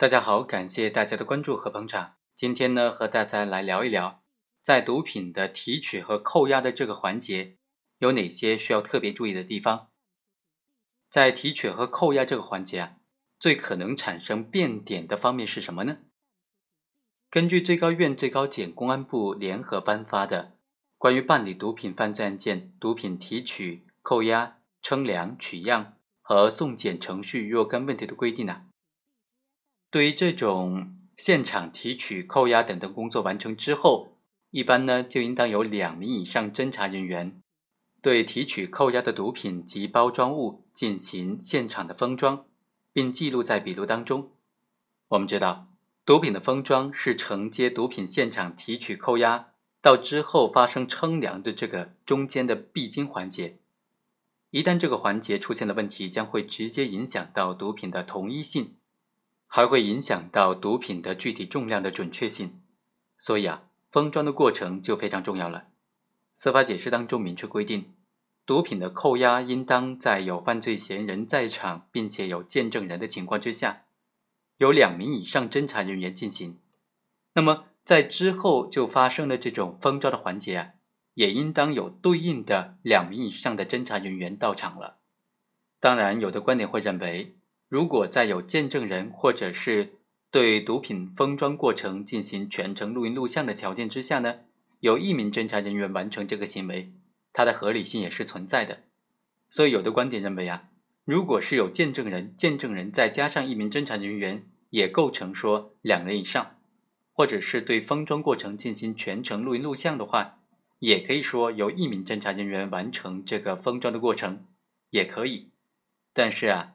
大家好，感谢大家的关注和捧场。今天呢，和大家来聊一聊，在毒品的提取和扣押的这个环节，有哪些需要特别注意的地方？在提取和扣押这个环节啊，最可能产生变点的方面是什么呢？根据最高院、最高检、公安部联合颁发的《关于办理毒品犯罪案件毒品提取、扣押、称量、取样和送检程序若干问题的规定》呢。对于这种现场提取、扣押等等工作完成之后，一般呢就应当有两名以上侦查人员对提取、扣押的毒品及包装物进行现场的封装，并记录在笔录当中。我们知道，毒品的封装是承接毒品现场提取、扣押到之后发生称量的这个中间的必经环节。一旦这个环节出现了问题，将会直接影响到毒品的同一性。还会影响到毒品的具体重量的准确性，所以啊，封装的过程就非常重要了。司法解释当中明确规定，毒品的扣押应当在有犯罪嫌疑人在场，并且有见证人的情况之下，有两名以上侦查人员进行。那么在之后就发生了这种封装的环节啊，也应当有对应的两名以上的侦查人员到场了。当然，有的观点会认为。如果在有见证人或者是对毒品封装过程进行全程录音录像的条件之下呢，有一名侦查人员完成这个行为，它的合理性也是存在的。所以有的观点认为啊，如果是有见证人，见证人再加上一名侦查人员，也构成说两人以上，或者是对封装过程进行全程录音录像的话，也可以说由一名侦查人员完成这个封装的过程，也可以。但是啊。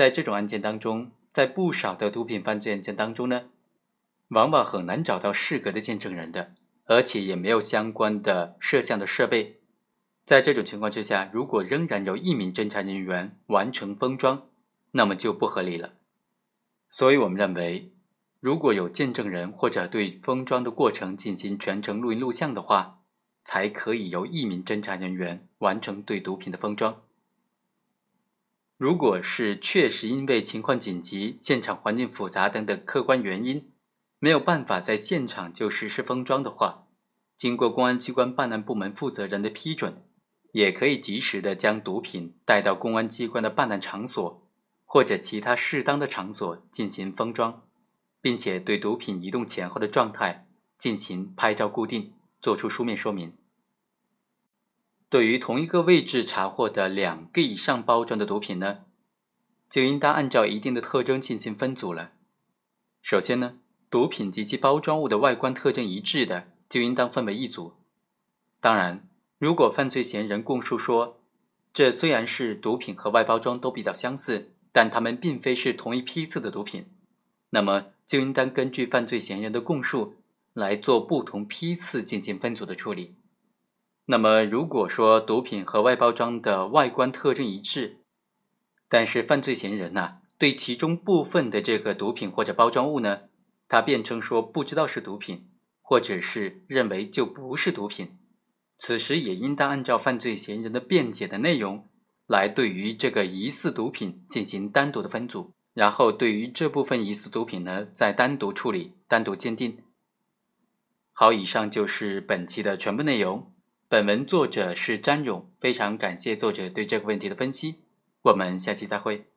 在这种案件当中，在不少的毒品犯罪案件当中呢，往往很难找到适格的见证人的，而且也没有相关的摄像的设备。在这种情况之下，如果仍然由一名侦查人员完成封装，那么就不合理了。所以我们认为，如果有见证人或者对封装的过程进行全程录音录像的话，才可以由一名侦查人员完成对毒品的封装。如果是确实因为情况紧急、现场环境复杂等等客观原因，没有办法在现场就实施封装的话，经过公安机关办案部门负责人的批准，也可以及时的将毒品带到公安机关的办案场所或者其他适当的场所进行封装，并且对毒品移动前后的状态进行拍照固定，作出书面说明。对于同一个位置查获的两个以上包装的毒品呢，就应当按照一定的特征进行分组了。首先呢，毒品及其包装物的外观特征一致的，就应当分为一组。当然，如果犯罪嫌疑人供述说，这虽然是毒品和外包装都比较相似，但它们并非是同一批次的毒品，那么就应当根据犯罪嫌疑人的供述来做不同批次进行分组的处理。那么，如果说毒品和外包装的外观特征一致，但是犯罪嫌疑人呢对其中部分的这个毒品或者包装物呢，他辩称说不知道是毒品，或者是认为就不是毒品，此时也应当按照犯罪嫌疑人的辩解的内容，来对于这个疑似毒品进行单独的分组，然后对于这部分疑似毒品呢再单独处理、单独鉴定。好，以上就是本期的全部内容。本文作者是詹勇，非常感谢作者对这个问题的分析。我们下期再会。